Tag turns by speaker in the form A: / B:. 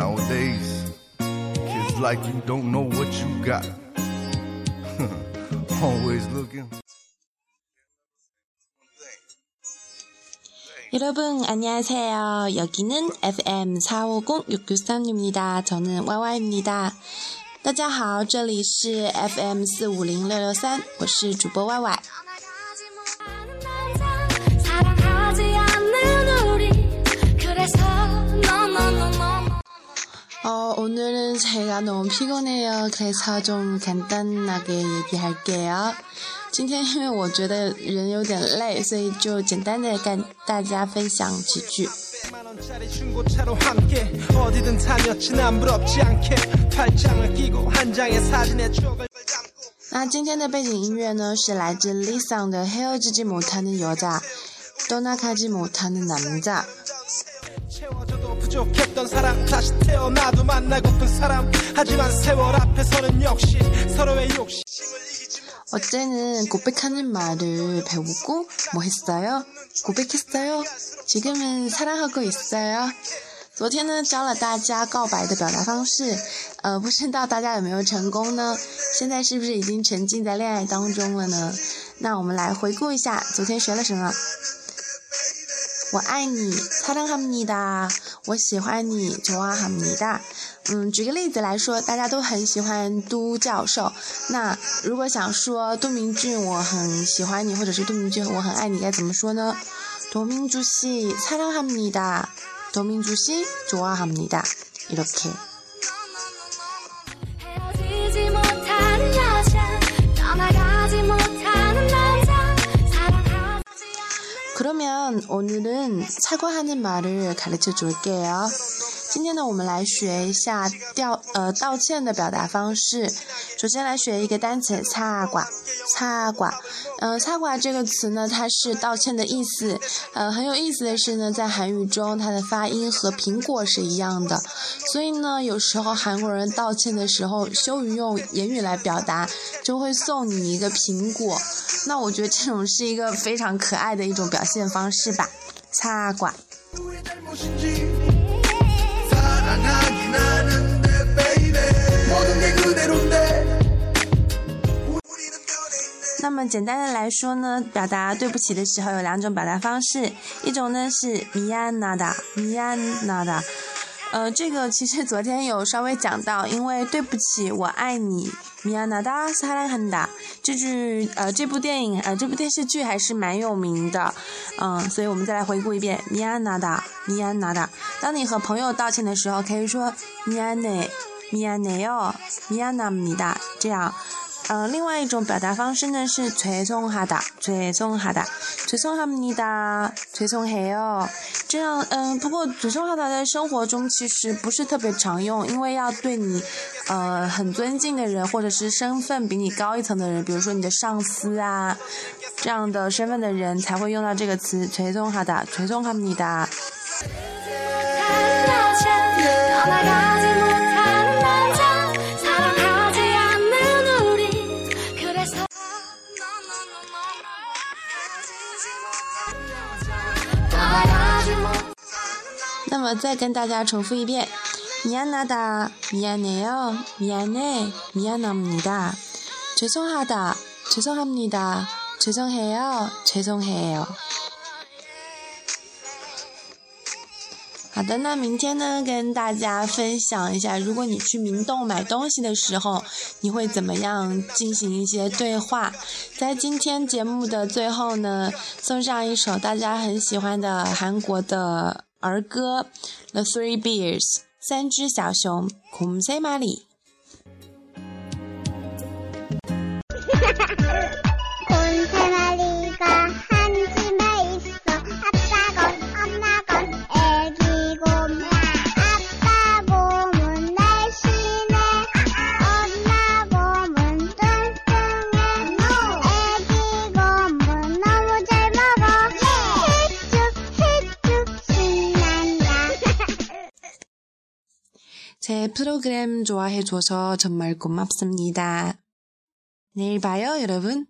A: Nowadays, kids like you don't know what you got. Always looking.
B: 여러분 안녕하세요. 여기는 FM 450-693입니다. 저는 YY입니다. 大家好，这里是 FM 四五零六六三，我是主播 YY。 어, 오늘은 제가 너무 피곤해요. 그래서 좀 간단하게 얘기할게요. 今天因为我觉得人有点累，所以就简单的跟大家分享几句。
C: 100만 원짜리 중고차로 함께 어디든 다녔지 난 부럽지 않게 팔짱을 끼고 한 장의 사진에 추억을 담고
B: 那今天的背景音乐呢，是来自 Lisa 的《헤어지지 못하는 여자》，떠나가지 못하는 남자。
C: 채워져도 부족했던 사람 다시 태어나도 만나고픈 사람 하지만 세월 앞에서는 역시 서로의 욕심을 이기지 못
B: 어제는 고백하는 말을 배우고 뭐 했어요? 고백했어요? 지금은 사랑하고 있어요. 昨天呢，教了大家告白的表达方式，呃，不知道大家有没有成功呢？现在是不是已经沉浸在恋爱当中了呢？那我们来回顾一下昨天学了什么。我爱你，사랑합니다。 我喜欢你，좋아합니다。嗯，举个例子来说，大家都很喜欢都教授。那如果想说杜明俊我很喜欢你，或者是杜明俊我很爱你，该怎么说呢？도민주씨사랑합니다。도민주씨좋아합니다。이렇게。 그러면 오늘은 사과하는 말을 가르쳐 줄게요. 今天呢，我们来学一下道呃道歉的表达方式。首先来学一个单词“擦挂”，擦 挂。呃，擦挂这个词呢，它是道歉的意思。呃，很有意思的是呢，在韩语中，它的发音和苹果是一样的。所以呢，有时候韩国人道歉的时候，羞于用言语来表达，就会送你一个苹果。那我觉得这种是一个非常可爱的一种表现方式吧。擦挂。那么简单的来说呢表达对不起的时候有两种表达方式一种呢是米亚娜达米亚娜达。呃这个其实昨天有稍微讲到因为对不起我爱你米亚娜达撒拉哈拉这句呃这部电影呃这部电视剧还是蛮有名的嗯所以我们再来回顾一遍米亚娜达米亚娜达。当你和朋友道歉的时候可以说米亚内米亚内哦米亚纳米达这样。呃，另外一种表达方式呢是催送哈达，催送哈达，催送哈姆尼达，催送黑哦。这样，嗯、不过催送哈达在生活中其实不是特别常用，因为要对你，呃，很尊敬的人或者是身份比你高一层的人，比如说你的上司啊，这样的身份的人才会用到这个词
D: 催送哈达，催送哈姆尼达。
B: 那么再跟大家重复一遍，미안하다미안해요미안해미안합니다죄송하다죄송합니다죄송해요죄송해요好的，那明天呢，跟大家分享一下，如果你去明洞买东西的时候，你会怎么样进行一些对话？在今天节目的最后呢，送上一首大家很喜欢的韩国的 儿歌《The Three Bears》三只小熊《
E: Kum s e。
B: 제 프로그램 좋아해 줘서 정말 고맙습니다. 내일 봐요, 여러분.